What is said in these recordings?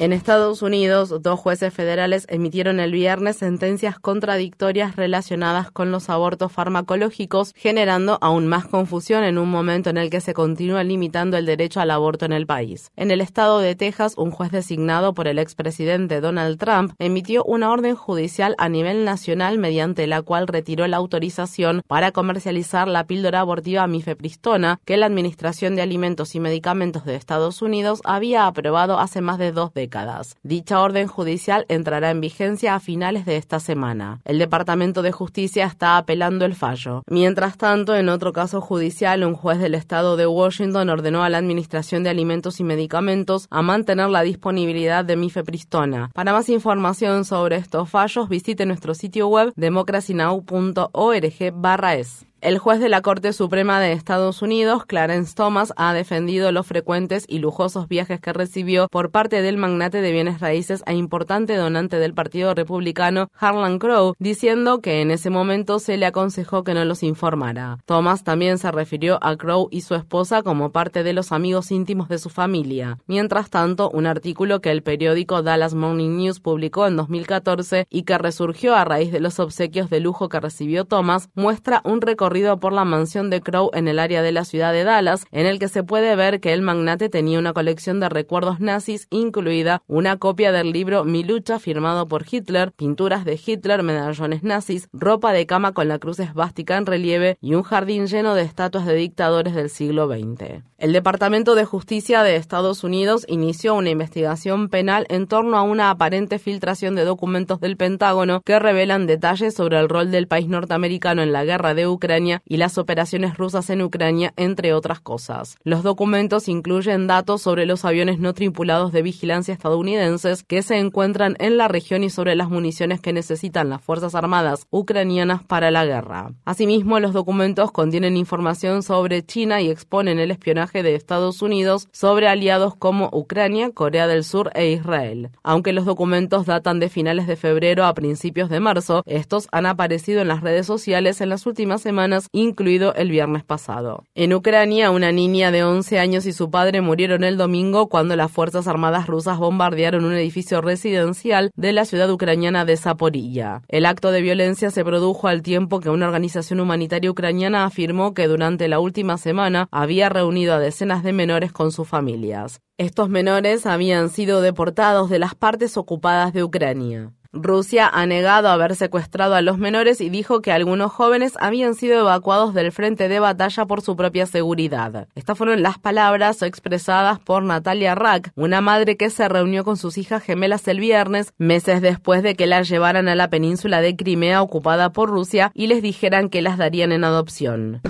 En Estados Unidos, dos jueces federales emitieron el viernes sentencias contradictorias relacionadas con los abortos farmacológicos, generando aún más confusión en un momento en el que se continúa limitando el derecho al aborto en el país. En el estado de Texas, un juez designado por el expresidente Donald Trump emitió una orden judicial a nivel nacional mediante la cual retiró la autorización para comercializar la píldora abortiva mifepristona que la Administración de Alimentos y Medicamentos de Estados Unidos había aprobado hace más de dos décadas. Dicha orden judicial entrará en vigencia a finales de esta semana. El Departamento de Justicia está apelando el fallo. Mientras tanto, en otro caso judicial, un juez del estado de Washington ordenó a la Administración de Alimentos y Medicamentos a mantener la disponibilidad de mifepristona. Para más información sobre estos fallos, visite nuestro sitio web democracynow.org/es. El juez de la Corte Suprema de Estados Unidos, Clarence Thomas, ha defendido los frecuentes y lujosos viajes que recibió por parte del magnate de bienes raíces e importante donante del Partido Republicano, Harlan Crow, diciendo que en ese momento se le aconsejó que no los informara. Thomas también se refirió a Crow y su esposa como parte de los amigos íntimos de su familia. Mientras tanto, un artículo que el periódico Dallas Morning News publicó en 2014 y que resurgió a raíz de los obsequios de lujo que recibió Thomas, muestra un recorrido por la mansión de Crow en el área de la ciudad de Dallas, en el que se puede ver que el magnate tenía una colección de recuerdos nazis, incluida una copia del libro Mi lucha firmado por Hitler, pinturas de Hitler, medallones nazis, ropa de cama con la cruz esvástica en relieve y un jardín lleno de estatuas de dictadores del siglo XX. El Departamento de Justicia de Estados Unidos inició una investigación penal en torno a una aparente filtración de documentos del Pentágono que revelan detalles sobre el rol del país norteamericano en la guerra de Ucrania y las operaciones rusas en Ucrania, entre otras cosas. Los documentos incluyen datos sobre los aviones no tripulados de vigilancia estadounidenses que se encuentran en la región y sobre las municiones que necesitan las Fuerzas Armadas ucranianas para la guerra. Asimismo, los documentos contienen información sobre China y exponen el espionaje de Estados Unidos sobre aliados como Ucrania, Corea del Sur e Israel. Aunque los documentos datan de finales de febrero a principios de marzo, estos han aparecido en las redes sociales en las últimas semanas incluido el viernes pasado. En Ucrania, una niña de 11 años y su padre murieron el domingo cuando las Fuerzas Armadas rusas bombardearon un edificio residencial de la ciudad ucraniana de Zaporilla. El acto de violencia se produjo al tiempo que una organización humanitaria ucraniana afirmó que durante la última semana había reunido a decenas de menores con sus familias. Estos menores habían sido deportados de las partes ocupadas de Ucrania. Rusia ha negado haber secuestrado a los menores y dijo que algunos jóvenes habían sido evacuados del frente de batalla por su propia seguridad. Estas fueron las palabras expresadas por Natalia Rack, una madre que se reunió con sus hijas gemelas el viernes, meses después de que las llevaran a la península de Crimea ocupada por Rusia y les dijeran que las darían en adopción.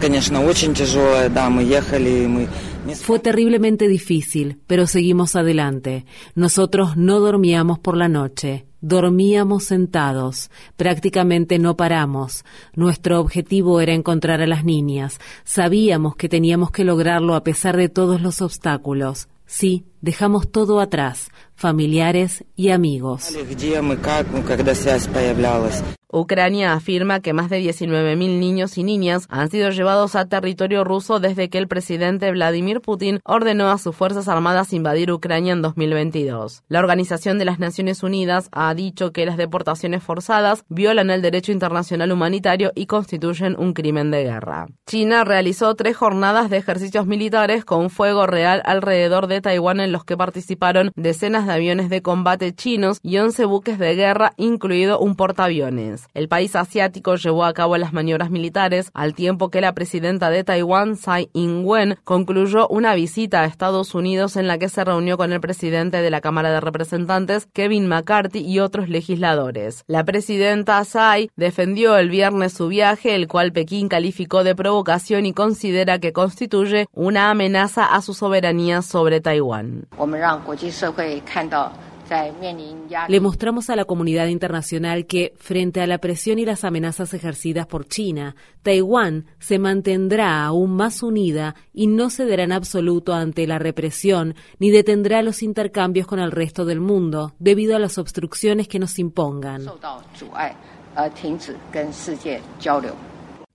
Fue terriblemente difícil, pero seguimos adelante. Nosotros no dormíamos por la noche. Dormíamos sentados, prácticamente no paramos. Nuestro objetivo era encontrar a las niñas. Sabíamos que teníamos que lograrlo a pesar de todos los obstáculos. Sí, dejamos todo atrás, familiares y amigos. Ucrania afirma que más de 19.000 niños y niñas han sido llevados a territorio ruso desde que el presidente Vladimir Putin ordenó a sus Fuerzas Armadas invadir Ucrania en 2022. La Organización de las Naciones Unidas ha dicho que las deportaciones forzadas violan el derecho internacional humanitario y constituyen un crimen de guerra. China realizó tres jornadas de ejercicios militares con fuego real alrededor de Taiwán en los que participaron decenas de aviones de combate chinos y 11 buques de guerra, incluido un portaaviones. El país asiático llevó a cabo las maniobras militares al tiempo que la presidenta de Taiwán, Tsai Ing-wen, concluyó una visita a Estados Unidos en la que se reunió con el presidente de la Cámara de Representantes, Kevin McCarthy, y otros legisladores. La presidenta Tsai defendió el viernes su viaje, el cual Pekín calificó de provocación y considera que constituye una amenaza a su soberanía sobre Taiwán. Le mostramos a la comunidad internacional que, frente a la presión y las amenazas ejercidas por China, Taiwán se mantendrá aún más unida y no cederá en absoluto ante la represión ni detendrá los intercambios con el resto del mundo debido a las obstrucciones que nos impongan.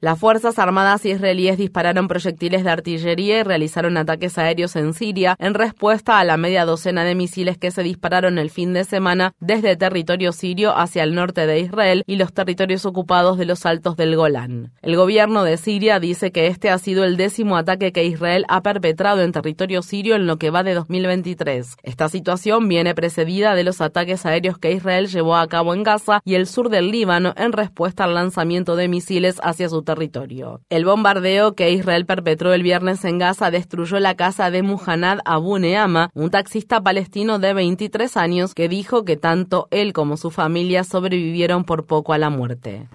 Las Fuerzas Armadas israelíes dispararon proyectiles de artillería y realizaron ataques aéreos en Siria en respuesta a la media docena de misiles que se dispararon el fin de semana desde territorio sirio hacia el norte de Israel y los territorios ocupados de los altos del Golán. El gobierno de Siria dice que este ha sido el décimo ataque que Israel ha perpetrado en territorio sirio en lo que va de 2023. Esta situación viene precedida de los ataques aéreos que Israel llevó a cabo en Gaza y el sur del Líbano en respuesta al lanzamiento de misiles hacia su territorio territorio. El bombardeo que Israel perpetró el viernes en Gaza destruyó la casa de Muhannad Abu Neama, un taxista palestino de 23 años que dijo que tanto él como su familia sobrevivieron por poco a la muerte.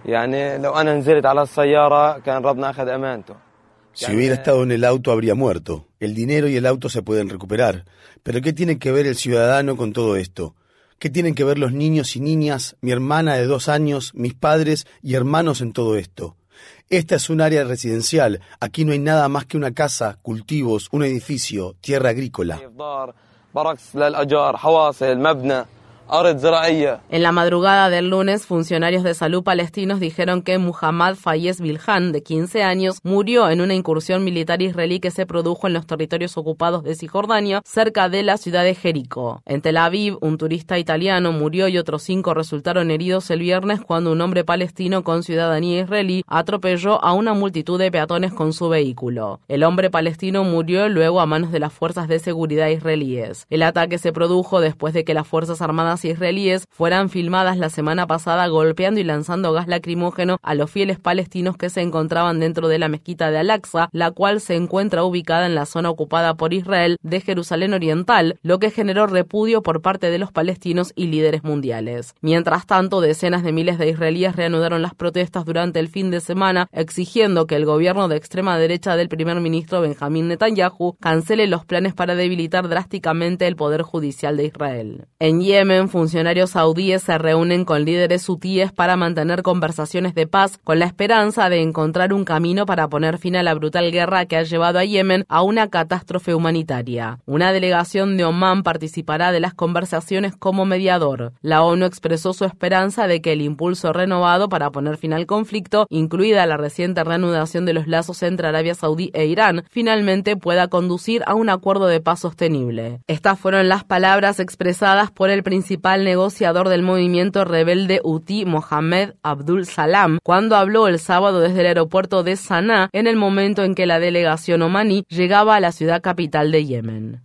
Si hubiera estado en el auto habría muerto. El dinero y el auto se pueden recuperar. Pero ¿qué tiene que ver el ciudadano con todo esto? ¿Qué tienen que ver los niños y niñas, mi hermana de dos años, mis padres y hermanos en todo esto? Esta es un área residencial. Aquí no hay nada más que una casa, cultivos, un edificio, tierra agrícola. En la madrugada del lunes, funcionarios de salud palestinos dijeron que Muhammad Fayez Bilhan, de 15 años, murió en una incursión militar israelí que se produjo en los territorios ocupados de Cisjordania, cerca de la ciudad de Jericó. En Tel Aviv, un turista italiano murió y otros cinco resultaron heridos el viernes cuando un hombre palestino con ciudadanía israelí atropelló a una multitud de peatones con su vehículo. El hombre palestino murió luego a manos de las fuerzas de seguridad israelíes. El ataque se produjo después de que las Fuerzas Armadas israelíes fueran filmadas la semana pasada golpeando y lanzando gas lacrimógeno a los fieles palestinos que se encontraban dentro de la mezquita de Al-Aqsa, la cual se encuentra ubicada en la zona ocupada por Israel de Jerusalén Oriental, lo que generó repudio por parte de los palestinos y líderes mundiales. Mientras tanto, decenas de miles de israelíes reanudaron las protestas durante el fin de semana, exigiendo que el gobierno de extrema derecha del primer ministro Benjamín Netanyahu cancele los planes para debilitar drásticamente el poder judicial de Israel. En Yemen, funcionarios saudíes se reúnen con líderes hutíes para mantener conversaciones de paz con la esperanza de encontrar un camino para poner fin a la brutal guerra que ha llevado a Yemen a una catástrofe humanitaria. Una delegación de Omán participará de las conversaciones como mediador. La ONU expresó su esperanza de que el impulso renovado para poner fin al conflicto, incluida la reciente reanudación de los lazos entre Arabia Saudí e Irán, finalmente pueda conducir a un acuerdo de paz sostenible. Estas fueron las palabras expresadas por el principal principal negociador del movimiento rebelde Uti Mohamed Abdul Salam, cuando habló el sábado desde el aeropuerto de Sanaa en el momento en que la delegación omaní llegaba a la ciudad capital de Yemen.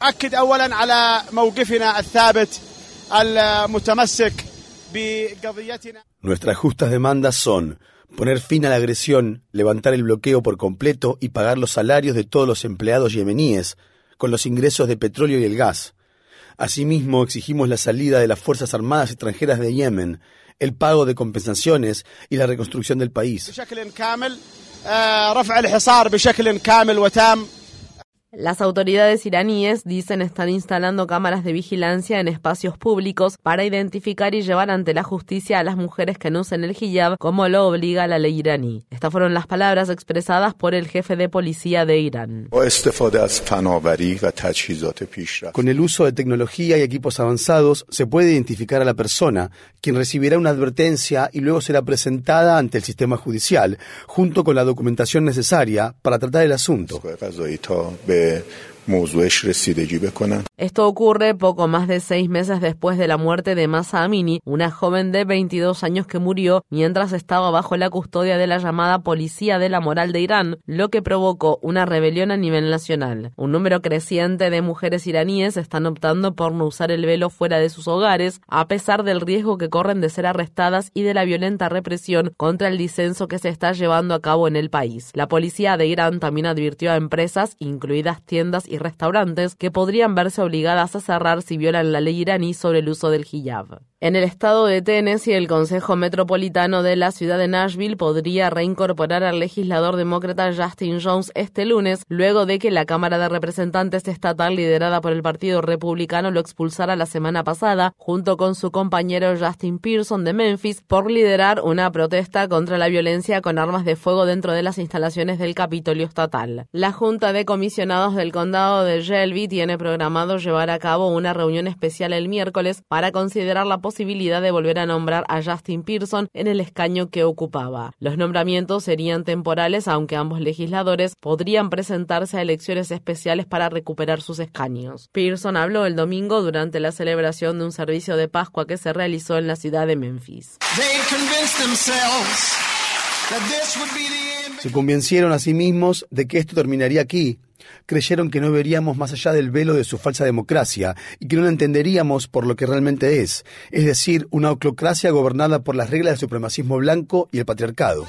Nuestras justas demandas son poner fin a la agresión, levantar el bloqueo por completo y pagar los salarios de todos los empleados yemeníes con los ingresos de petróleo y el gas Asimismo, exigimos la salida de las Fuerzas Armadas extranjeras de Yemen, el pago de compensaciones y la reconstrucción del país. Las autoridades iraníes dicen estar instalando cámaras de vigilancia en espacios públicos para identificar y llevar ante la justicia a las mujeres que no usen el hijab como lo obliga la ley iraní. Estas fueron las palabras expresadas por el jefe de policía de Irán. Con el uso de tecnología y equipos avanzados se puede identificar a la persona, quien recibirá una advertencia y luego será presentada ante el sistema judicial, junto con la documentación necesaria para tratar el asunto. 对。Esto ocurre poco más de seis meses después de la muerte de Masa Amini, una joven de 22 años que murió mientras estaba bajo la custodia de la llamada Policía de la Moral de Irán, lo que provocó una rebelión a nivel nacional. Un número creciente de mujeres iraníes están optando por no usar el velo fuera de sus hogares, a pesar del riesgo que corren de ser arrestadas y de la violenta represión contra el disenso que se está llevando a cabo en el país. La policía de Irán también advirtió a empresas, incluidas tiendas y restaurantes, que podrían verse obligadas a cerrar si violan la ley iraní sobre el uso del hijab. En el estado de Tennessee, el Consejo Metropolitano de la ciudad de Nashville podría reincorporar al legislador demócrata Justin Jones este lunes, luego de que la Cámara de Representantes estatal liderada por el Partido Republicano lo expulsara la semana pasada, junto con su compañero Justin Pearson de Memphis, por liderar una protesta contra la violencia con armas de fuego dentro de las instalaciones del Capitolio Estatal. La Junta de Comisionados del Condado de Shelby tiene programado llevar a cabo una reunión especial el miércoles para considerar la posibilidad posibilidad de volver a nombrar a Justin Pearson en el escaño que ocupaba. Los nombramientos serían temporales, aunque ambos legisladores podrían presentarse a elecciones especiales para recuperar sus escaños. Pearson habló el domingo durante la celebración de un servicio de Pascua que se realizó en la ciudad de Memphis. Se convencieron a sí mismos de que esto terminaría aquí, creyeron que no veríamos más allá del velo de su falsa democracia y que no la entenderíamos por lo que realmente es, es decir, una oclocracia gobernada por las reglas del supremacismo blanco y el patriarcado.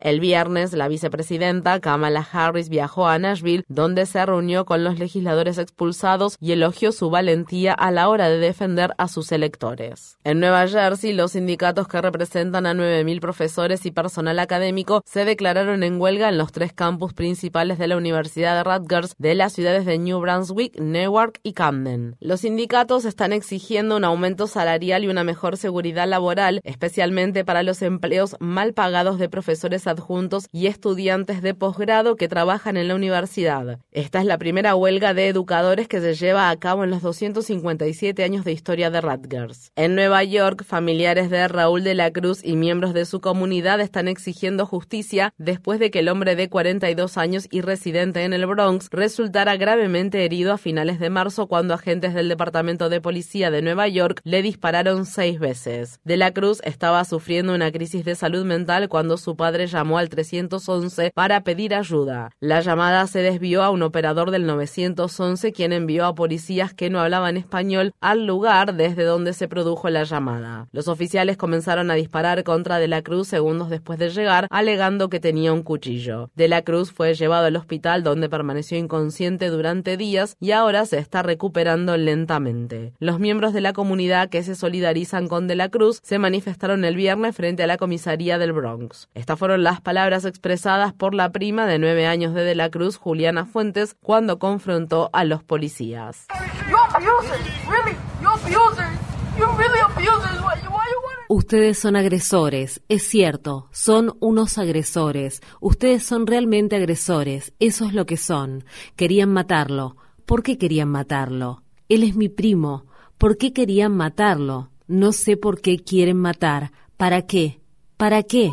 El viernes, la vicepresidenta Kamala Harris viajó a Nashville, donde se reunió con los legisladores expulsados y elogió su valentía a la hora de defender a sus electores. En Nueva Jersey, los sindicatos que representan a 9.000 profesores y personal académico se declararon en huelga en los tres campus principales de la Universidad de Rutgers de las ciudades de New Brunswick, Newark y Camden. Los sindicatos están exigiendo un aumento salarial y una mejor seguridad laboral, especialmente para los empleos mal pagados de profesores adjuntos y estudiantes de posgrado que trabajan en la universidad. Esta es la primera huelga de educadores que se lleva a cabo en los 257 años de historia de Rutgers. En Nueva York, familiares de Raúl de la Cruz y miembros de su comunidad están exigiendo justicia después de que el hombre de 42 años y residente en el Bronx resultara gravemente herido a finales de marzo cuando agentes del Departamento de Policía de Nueva York le dispararon seis veces. De la Cruz estaba sufriendo una crisis de salud mental cuando su padre llamó al 311 para pedir ayuda. La llamada se desvió a un operador del 911 quien envió a policías que no hablaban español al lugar desde donde se produjo la llamada. Los oficiales comenzaron a disparar contra De la Cruz segundos después de llegar, alegando que tenía un cuchillo. De la Cruz fue llevado al hospital donde permaneció inconsciente durante días y ahora se está recuperando lentamente. Los miembros de la comunidad que se solidarizan con De la Cruz se manifestaron el viernes frente a la comisaría del Bronx. Estas fueron las palabras expresadas por la prima de nueve años de De la Cruz, Juliana Fuentes, cuando confrontó a los policías. Ustedes son agresores, es cierto, son unos agresores. Ustedes son realmente agresores, eso es lo que son. Querían matarlo. ¿Por qué querían matarlo? Él es mi primo. ¿Por qué querían matarlo? No sé por qué quieren matar. ¿Para qué? ¿Para qué?